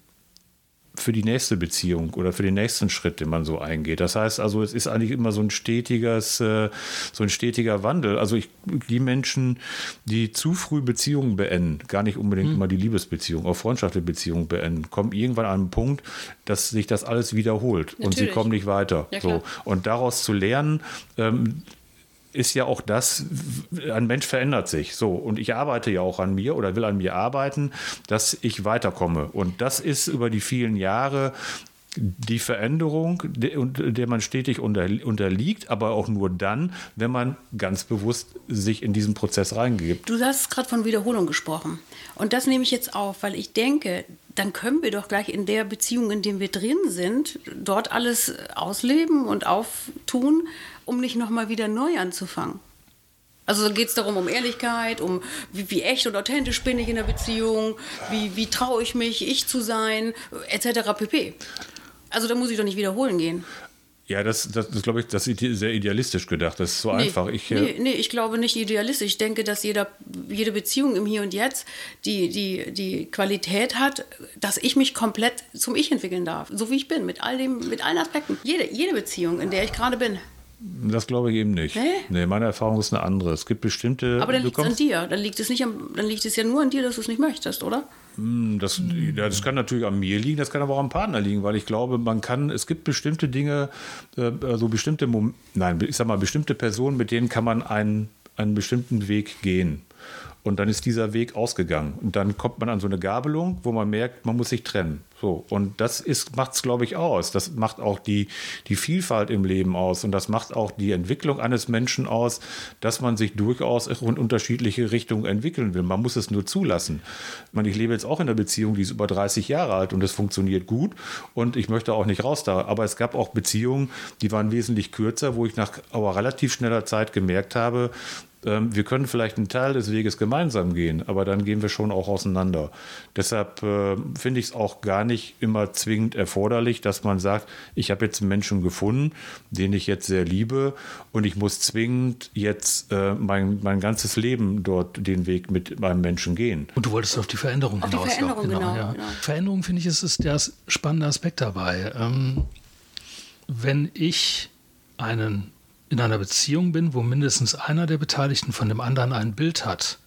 S2: für die nächste Beziehung oder für den nächsten Schritt, den man so eingeht. Das heißt also, es ist eigentlich immer so ein stetiges, äh, so ein stetiger Wandel. Also ich, die Menschen, die zu früh Beziehungen beenden, gar nicht unbedingt hm. immer die Liebesbeziehung, auch freundschaftliche Beziehungen beenden, kommen irgendwann an einen Punkt, dass sich das alles wiederholt Natürlich. und sie kommen nicht weiter. Ja, so. Und daraus zu lernen, ähm, ist ja auch das, ein Mensch verändert sich. So, und ich arbeite ja auch an mir oder will an mir arbeiten, dass ich weiterkomme. Und das ist über die vielen Jahre die Veränderung, der man stetig unterliegt, aber auch nur dann, wenn man ganz bewusst sich in diesen Prozess reingibt.
S1: Du hast gerade von Wiederholung gesprochen. Und das nehme ich jetzt auf, weil ich denke, dann können wir doch gleich in der Beziehung, in der wir drin sind, dort alles ausleben und auftun, um nicht nochmal wieder neu anzufangen. Also geht es darum, um Ehrlichkeit, um wie, wie, echt und authentisch bin ich in der Beziehung, wie, wie traue ich mich, ich zu sein, etc. pp. Also da muss ich doch nicht wiederholen gehen.
S2: Ja, das, das, das glaube ich, das ist sehr idealistisch gedacht. Das ist so nee, einfach.
S1: Ich, äh, nee, nee, ich glaube nicht idealistisch. Ich denke, dass jeder, jede Beziehung im Hier und Jetzt die, die, die Qualität hat, dass ich mich komplett zum Ich entwickeln darf. So wie ich bin, mit all dem, mit allen Aspekten. Jede, jede Beziehung, in der ich gerade bin.
S2: Das glaube ich eben nicht. Nee? nee? meine Erfahrung ist eine andere. Es gibt bestimmte.
S1: Aber dann liegt es an dir. Dann liegt es, nicht am, dann liegt es ja nur an dir, dass du es nicht möchtest, oder?
S2: Hm, das, ja, das kann natürlich an mir liegen, das kann aber auch am Partner liegen, weil ich glaube, man kann, es gibt bestimmte Dinge, äh, also bestimmte, Mom nein, ich sag mal, bestimmte Personen, mit denen kann man einen, einen bestimmten Weg gehen. Und dann ist dieser Weg ausgegangen. Und dann kommt man an so eine Gabelung, wo man merkt, man muss sich trennen. So, und das macht es, glaube ich, aus. Das macht auch die, die Vielfalt im Leben aus. Und das macht auch die Entwicklung eines Menschen aus, dass man sich durchaus in unterschiedliche Richtungen entwickeln will. Man muss es nur zulassen. Ich, meine, ich lebe jetzt auch in einer Beziehung, die ist über 30 Jahre alt und es funktioniert gut. Und ich möchte auch nicht raus da. Aber es gab auch Beziehungen, die waren wesentlich kürzer, wo ich nach aber relativ schneller Zeit gemerkt habe, ähm, wir können vielleicht einen Teil des Weges gemeinsam gehen, aber dann gehen wir schon auch auseinander. Deshalb äh, finde ich es auch gar nicht immer zwingend erforderlich, dass man sagt, ich habe jetzt einen Menschen gefunden, den ich jetzt sehr liebe und ich muss zwingend jetzt äh, mein, mein ganzes Leben dort den Weg mit meinem Menschen gehen.
S3: Und du wolltest auf die Veränderung
S1: auf hinaus. Die Veränderung, genau, genau, ja.
S3: genau. Veränderung finde ich, ist, ist der spannende Aspekt dabei. Ähm, wenn ich einen in einer Beziehung bin, wo mindestens einer der Beteiligten von dem anderen ein Bild hat,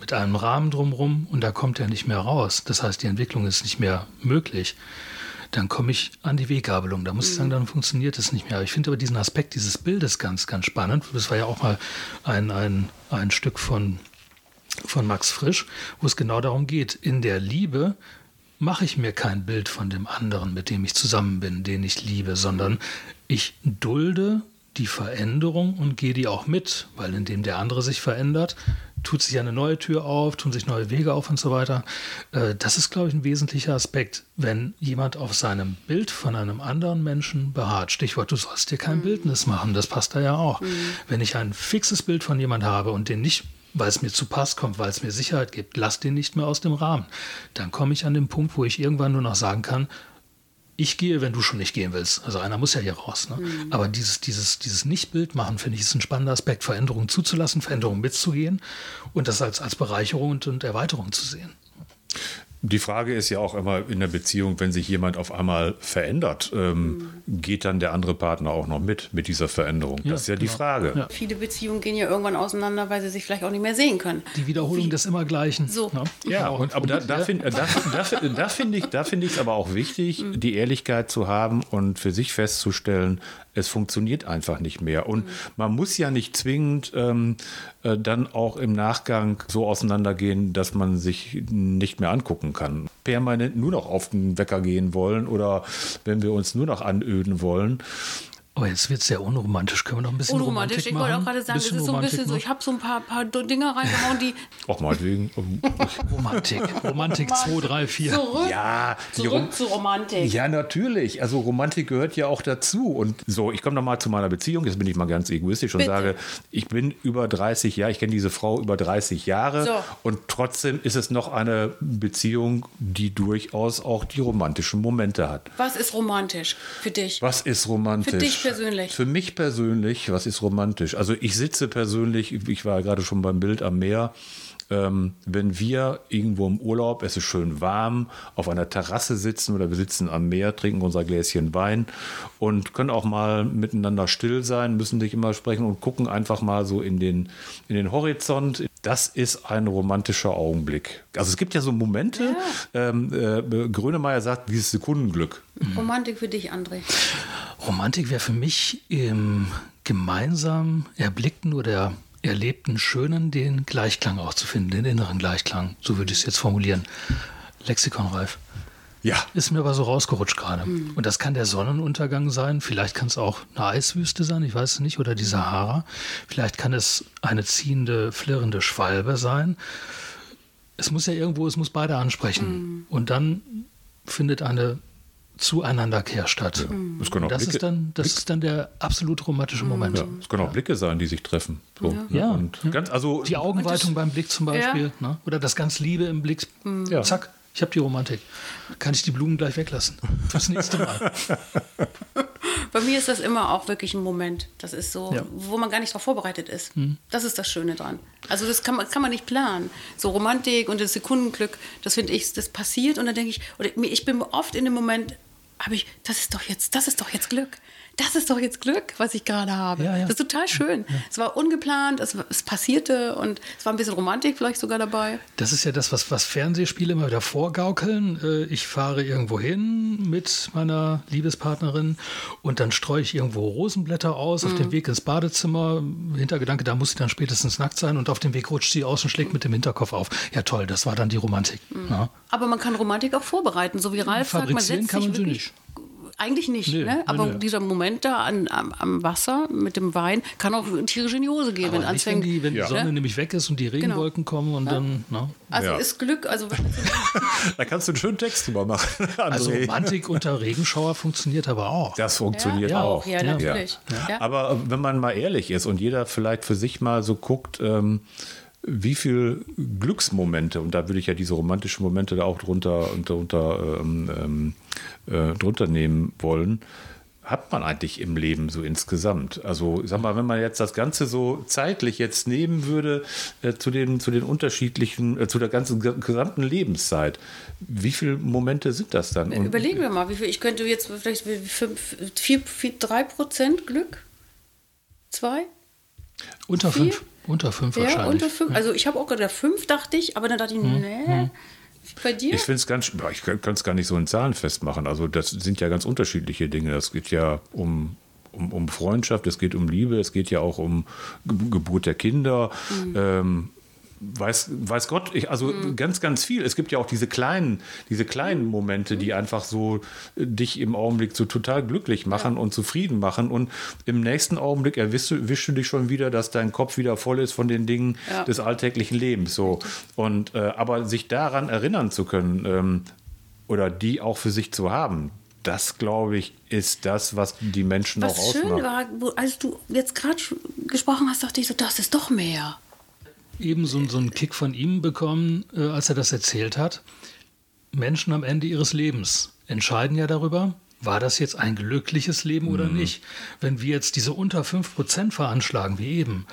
S3: mit einem Rahmen drumherum und da kommt er nicht mehr raus, das heißt, die Entwicklung ist nicht mehr möglich, dann komme ich an die Weggabelung. Da muss ich sagen, mhm. dann funktioniert es nicht mehr. Ich finde aber diesen Aspekt dieses Bildes ganz, ganz spannend. Das war ja auch mal ein, ein, ein Stück von, von Max Frisch, wo es genau darum geht, in der Liebe mache ich mir kein Bild von dem anderen, mit dem ich zusammen bin, den ich liebe, sondern ich dulde die Veränderung und gehe die auch mit, weil indem der andere sich verändert, tut sich eine neue Tür auf, tun sich neue Wege auf und so weiter. Äh, das ist, glaube ich, ein wesentlicher Aspekt, wenn jemand auf seinem Bild von einem anderen Menschen beharrt. Stichwort, du sollst dir kein mhm. Bildnis machen, das passt da ja auch. Mhm. Wenn ich ein fixes Bild von jemand habe und den nicht weil es mir zu Pass kommt, weil es mir Sicherheit gibt, lass den nicht mehr aus dem Rahmen. Dann komme ich an den Punkt, wo ich irgendwann nur noch sagen kann, ich gehe, wenn du schon nicht gehen willst. Also einer muss ja hier raus. Ne? Mhm. Aber dieses, dieses, dieses Nicht-Bild machen, finde ich, ist ein spannender Aspekt, Veränderungen zuzulassen, Veränderungen mitzugehen und das als, als Bereicherung und, und Erweiterung zu sehen.
S2: Die Frage ist ja auch immer in der Beziehung, wenn sich jemand auf einmal verändert, ähm, mhm. geht dann der andere Partner auch noch mit, mit dieser Veränderung? Ja, das ist ja genau. die Frage. Ja.
S1: Viele Beziehungen gehen ja irgendwann auseinander, weil sie sich vielleicht auch nicht mehr sehen können.
S3: Die Wiederholung Wie? des Immergleichen.
S2: So. Ja, ja und, aber da, da finde da, da, da find ich es find aber auch wichtig, mhm. die Ehrlichkeit zu haben und für sich festzustellen, es funktioniert einfach nicht mehr. Und mhm. man muss ja nicht zwingend ähm, äh, dann auch im Nachgang so auseinandergehen, dass man sich nicht mehr angucken kann. Permanent nur noch auf den Wecker gehen wollen oder wenn wir uns nur noch anöden wollen.
S3: Aber jetzt wird es sehr unromantisch. Können wir noch ein bisschen unromantisch? Romantik
S1: ich wollte auch gerade sagen, es ist so ein bisschen so, ich habe so ein paar, paar Dinge reingehauen, die...
S2: Auch meinetwegen.
S3: Romantik. Romantik 2, 3, 4.
S1: Zurück,
S2: ja,
S1: zurück zu Romantik.
S2: Ja, natürlich. Also Romantik gehört ja auch dazu. Und so, ich komme nochmal zu meiner Beziehung. Jetzt bin ich mal ganz egoistisch und Bitte. sage, ich bin über 30 Jahre, ich kenne diese Frau über 30 Jahre. So. Und trotzdem ist es noch eine Beziehung, die durchaus auch die romantischen Momente hat.
S1: Was ist romantisch für dich?
S2: Was ist romantisch? Für dich
S1: persönlich?
S2: Für mich persönlich, was ist romantisch? Also ich sitze persönlich, ich war gerade schon beim Bild am Meer, ähm, wenn wir irgendwo im Urlaub, es ist schön warm, auf einer Terrasse sitzen oder wir sitzen am Meer, trinken unser Gläschen Wein und können auch mal miteinander still sein, müssen nicht immer sprechen und gucken einfach mal so in den, in den Horizont. Das ist ein romantischer Augenblick. Also es gibt ja so Momente, ja. Ähm, äh, Grönemeyer sagt, dieses Sekundenglück.
S1: Romantik für dich, André.
S3: Romantik wäre für mich im gemeinsam erblickten oder erlebten Schönen den Gleichklang auch zu finden, den inneren Gleichklang. So würde ich es jetzt formulieren. Lexikonreif.
S2: Ja.
S3: Ist mir aber so rausgerutscht gerade. Und das kann der Sonnenuntergang sein. Vielleicht kann es auch eine Eiswüste sein, ich weiß es nicht, oder die Sahara. Vielleicht kann es eine ziehende, flirrende Schwalbe sein. Es muss ja irgendwo, es muss beide ansprechen. Und dann findet eine Zueinanderkehr statt.
S2: Es können auch
S3: Das,
S2: Blicke,
S3: ist dann, das ist dann der absolut romantische Moment.
S2: ja, es können auch Blicke sein, die sich treffen. So, ne?
S3: Ja.
S2: Und ganz, also,
S3: Die Augenweitung beim Blick zum Beispiel. Ne? Oder das ganz Liebe im Blick.
S2: Ja.
S3: Zack, ich habe die Romantik. Kann ich die Blumen gleich weglassen. Fürs nächste Mal.
S1: Bei mir ist das immer auch wirklich ein Moment. Das ist so,
S3: Ja.
S1: wo man gar nicht darauf vorbereitet ist. Das ist das Schöne dran. Also das kann man, kann man nicht planen. So Romantik und das Sekundenglück, das finde ich, das passiert und dann denke ich, oder ich bin oft in dem Moment, habe ich, das ist doch jetzt, das ist doch jetzt Glück. Das ist doch jetzt Glück, was ich gerade habe.
S3: Ja, ja.
S1: Das ist total schön. Es war ungeplant, es, es passierte und es war ein bisschen Romantik vielleicht sogar dabei.
S3: Das ist ja das, was, was Fernsehspiele immer wieder vorgaukeln. Äh, Ich fahre irgendwo hin mit meiner Liebespartnerin und dann streue ich irgendwo Rosenblätter aus auf dem Weg ins Badezimmer. Hintergedanke, da muss sie dann spätestens nackt sein und auf dem Weg rutscht sie aus und schlägt mit dem Hinterkopf auf. Ja toll, das war dann die Romantik. Ja.
S1: Aber man kann Romantik auch vorbereiten, so wie Ralf sagt, man setzt
S3: kann
S1: sich
S3: man sie
S1: wirklich,
S3: nicht.
S1: Eigentlich nicht,
S3: Nee,
S1: ne?
S3: nee,
S1: aber
S3: nee.
S1: dieser Moment da an, am, am Wasser mit dem Wein kann auch tierische in die Hose gehen, wenn
S3: Aber wenn
S1: anfängt.
S3: die, wenn die
S2: Ja.
S3: Sonne nämlich weg ist und die Regenwolken kommen und dann. Ne?
S1: also
S2: Ja.
S1: ist Glück, also
S2: da kannst du einen schönen Text drüber machen.
S3: Also
S2: André.
S3: Romantik unter Regenschauer funktioniert aber auch.
S2: Das funktioniert
S3: Ja,
S2: auch.
S1: ja, natürlich. Ja.
S2: Aber wenn man mal ehrlich ist und jeder vielleicht für sich mal so guckt, ähm, wie viel Glücksmomente, und da würde ich ja diese romantischen Momente da auch drunter, unter, unter, ähm, ähm, äh, drunter nehmen wollen, hat man eigentlich im Leben so insgesamt? Also, sag mal, wenn man jetzt das Ganze so zeitlich jetzt nehmen würde äh, zu, den, zu den unterschiedlichen, äh, zu der ganzen ge- gesamten Lebenszeit, wie viele Momente sind das dann? Und-
S1: Überlegen wir mal, wie viel, ich könnte jetzt vielleicht fünf, vier, vier, drei Prozent Glück? Zwei?
S3: Unter
S1: Vier?
S3: fünf. Unter fünf
S1: Ja,
S3: wahrscheinlich.
S1: unter fünf. Also ich habe auch gerade fünf, dachte ich, aber dann dachte ich,
S3: Hm,
S1: nee. Bei dir?
S2: Ich finde es ganz, ich kann es gar nicht so in Zahlen festmachen. Also das sind ja ganz unterschiedliche Dinge. Das geht ja um, um, um Freundschaft, es geht um Liebe, es geht ja auch um Ge Geburt der Kinder. Ähm, weiß, weiß Gott, ich, also ganz, ganz viel. Es gibt ja auch diese kleinen, diese kleinen Momente, die einfach so äh, dich im Augenblick so total glücklich machen und zufrieden machen. Und im nächsten Augenblick erwischst du, du dich schon wieder, dass dein Kopf wieder voll ist von den Dingen
S1: Ja.
S2: des alltäglichen Lebens. So. Und äh, aber sich daran erinnern zu können ähm, oder die auch für sich zu haben, das glaube ich, ist das, was die Menschen auch
S1: Was schön
S2: ausmacht.
S1: war, als du jetzt gerade gesprochen hast, dachte ich so, das ist doch mehr.
S3: Eben so, so einen Kick von ihm bekommen, äh, als er das erzählt hat. Menschen am Ende ihres Lebens entscheiden ja darüber, war das jetzt ein glückliches Leben oder nicht. Wenn wir jetzt diese unter 5% veranschlagen, wie eben,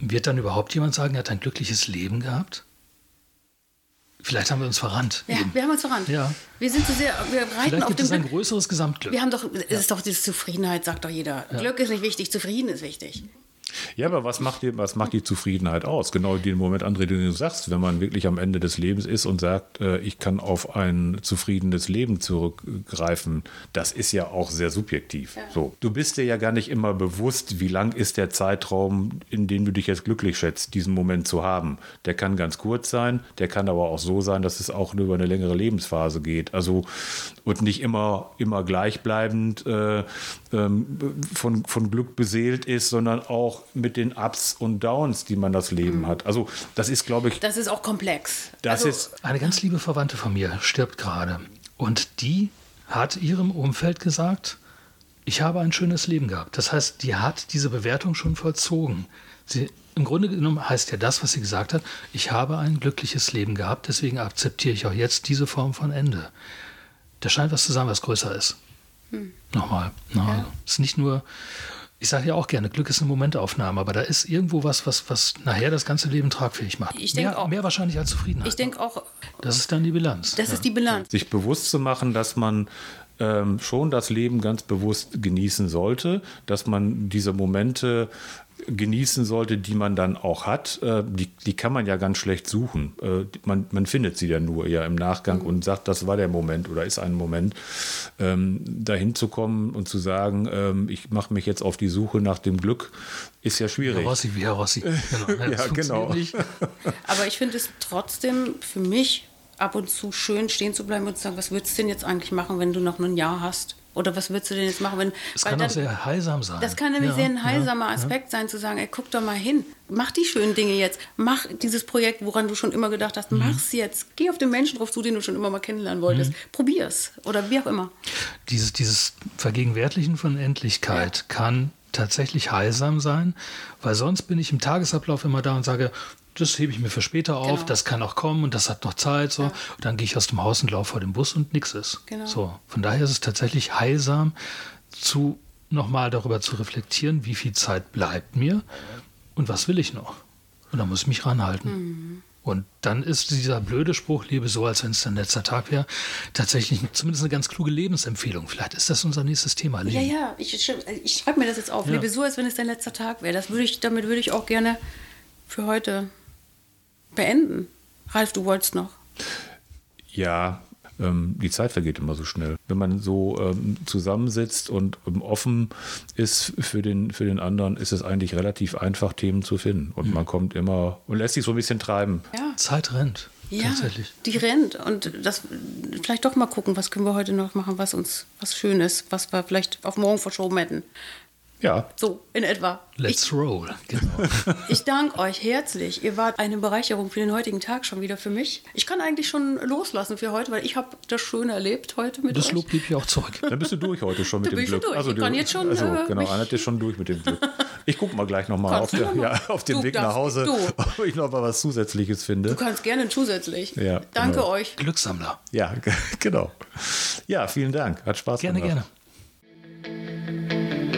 S3: wird dann überhaupt jemand sagen, er hat ein glückliches Leben gehabt? Vielleicht haben wir uns verrannt.
S1: Ja,
S3: eben.
S1: wir haben uns verrannt.
S3: Ja.
S1: Wir sind zu sehr, wir reiten
S3: Vielleicht
S1: auf
S3: gibt
S1: dem
S3: es ein
S1: Glück.
S3: größeres Gesamtglück.
S1: Wir haben doch, es ist doch diese Zufriedenheit, sagt doch jeder. Glück ist nicht wichtig, Zufrieden ist wichtig.
S2: Ja, aber was macht, die, was macht die Zufriedenheit aus? Genau den Moment, André, den du sagst, wenn man wirklich am Ende des Lebens ist und sagt, äh, ich kann auf ein zufriedenes Leben zurückgreifen, das ist ja auch sehr subjektiv. So, du bist dir ja gar nicht immer bewusst, wie lang ist der Zeitraum, in dem du dich jetzt glücklich schätzt, diesen Moment zu haben. Der kann ganz kurz sein, der kann aber auch so sein, dass es auch über eine längere Lebensphase geht. Also und nicht immer, immer gleichbleibend äh, von, von Glück beseelt ist, sondern auch mit den Ups und Downs, die man das Leben hat. Also das ist, glaube ich,
S1: Das ist auch komplex.
S2: das
S1: also,
S2: ist
S3: Eine ganz liebe Verwandte von mir stirbt gerade. Und die hat ihrem Umfeld gesagt, ich habe ein schönes Leben gehabt. Das heißt, die hat diese Bewertung schon vollzogen. Sie, Im Grunde genommen heißt ja das, was sie gesagt hat, ich habe ein glückliches Leben gehabt, deswegen akzeptiere ich auch jetzt diese Form von Ende. Da scheint was zu sein, was größer ist. Nochmal. Na, Es ist nicht nur, ich sage ja auch gerne, Glück ist eine Momentaufnahme, aber da ist irgendwo was, was, was nachher das ganze Leben tragfähig macht.
S1: Ich
S3: mehr,
S1: auch.
S3: mehr wahrscheinlich als Zufriedenheit.
S1: ich denke auch,
S3: Das ist dann die Bilanz.
S1: das ist die Bilanz.
S2: sich bewusst zu machen, dass man ähm, schon das Leben ganz bewusst genießen sollte, dass man diese Momente genießen sollte, die man dann auch hat, äh, die, die kann man ja ganz schlecht suchen. Äh, man, man findet sie ja nur eher im Nachgang und sagt, das war der Moment oder ist ein Moment, ähm, dahin zu kommen und zu sagen, ähm, ich mache mich jetzt auf die Suche nach dem Glück, ist ja
S3: Herr
S2: schwierig.
S3: Rossi, wie Herr Rossi. Genau,
S2: Ja, genau.
S3: nicht.
S1: Aber ich finde es trotzdem für mich ab und zu schön stehen zu bleiben und zu sagen, was würdest du denn jetzt eigentlich machen, wenn du noch ein Jahr hast? Oder was würdest du denn jetzt machen, wenn.
S3: Es kann auch sehr heilsam sein.
S1: Das kann nämlich
S3: Ja,
S1: sehr ein
S3: ja,
S1: heilsamer
S3: ja.
S1: Aspekt sein, zu sagen, ey, guck doch mal hin. Mach die schönen Dinge jetzt. Mach dieses Projekt, woran du schon immer gedacht hast,
S3: Mhm.
S1: mach's jetzt. Geh auf den Menschen drauf zu, den du schon immer mal kennenlernen wolltest. Probier's. Oder wie auch immer.
S3: Dieses, dieses Vergegenwärtigen von Endlichkeit kann tatsächlich heilsam sein, weil sonst bin ich im Tagesablauf immer da und sage, das hebe ich mir für später auf,
S1: Genau.
S3: das kann auch kommen und das hat noch Zeit. So. Und dann gehe ich aus dem Haus und laufe vor dem Bus und nix ist.
S1: Genau.
S3: So. Von daher ist es tatsächlich heilsam, zu nochmal darüber zu reflektieren, wie viel Zeit bleibt mir und was will ich noch. Und da muss ich mich ranhalten.
S1: Mhm.
S3: Und dann ist dieser blöde Spruch, lebe so, als wenn es dein letzter Tag wäre, tatsächlich zumindest eine ganz kluge Lebensempfehlung. Vielleicht ist das unser nächstes Thema.
S1: Ja,
S3: Leben.
S1: ja, ich, schreib- ich schreibe mir das jetzt auf.
S3: Ja.
S1: Lebe so, als wenn es dein letzter Tag wäre. Das würde ich, damit würde ich auch gerne für heute beenden. Ralf, du wolltest noch.
S2: Ja, ähm, die Zeit vergeht immer so schnell. Wenn man so ähm, zusammensitzt und ähm, offen ist für den, für den anderen, ist es eigentlich relativ einfach, Themen zu finden. Und man kommt immer und lässt sich so ein bisschen treiben.
S1: Ja.
S3: Zeit rennt.
S1: Ja,
S3: Tatsächlich.
S1: die rennt und das vielleicht doch mal gucken, was können wir heute noch machen, was uns was schön ist, was wir vielleicht auf morgen verschoben hätten.
S2: Ja,
S1: So in etwa.
S3: Let's roll. Genau.
S1: Ich, ich danke euch herzlich. Ihr wart eine Bereicherung für den heutigen Tag schon wieder für mich. Ich kann eigentlich schon loslassen für heute, weil ich habe das Schöne erlebt heute mit
S3: Das
S1: euch.
S3: Lob gebe ich auch zurück.
S2: dann bist du durch heute schon mit dem
S1: ich
S2: Glück.
S1: durch. Ich
S2: du,
S1: kann jetzt schon,
S2: Also,
S1: äh,
S2: genau, Annette ist schon durch mit dem Glück. Ich gucke mal gleich nochmal auf,
S1: du
S2: der,
S1: noch mal.
S2: ja, auf dem
S1: Du
S2: Weg nach Hause,
S1: du.
S2: ob ich noch mal was Zusätzliches finde.
S1: Du kannst gerne zusätzlich.
S2: Ja,
S1: Danke
S2: genau.
S1: euch.
S3: Glückssammler.
S2: Ja, genau. Ja, vielen Dank. Hat Spaß
S3: Gerne,
S2: gemacht.
S3: gerne.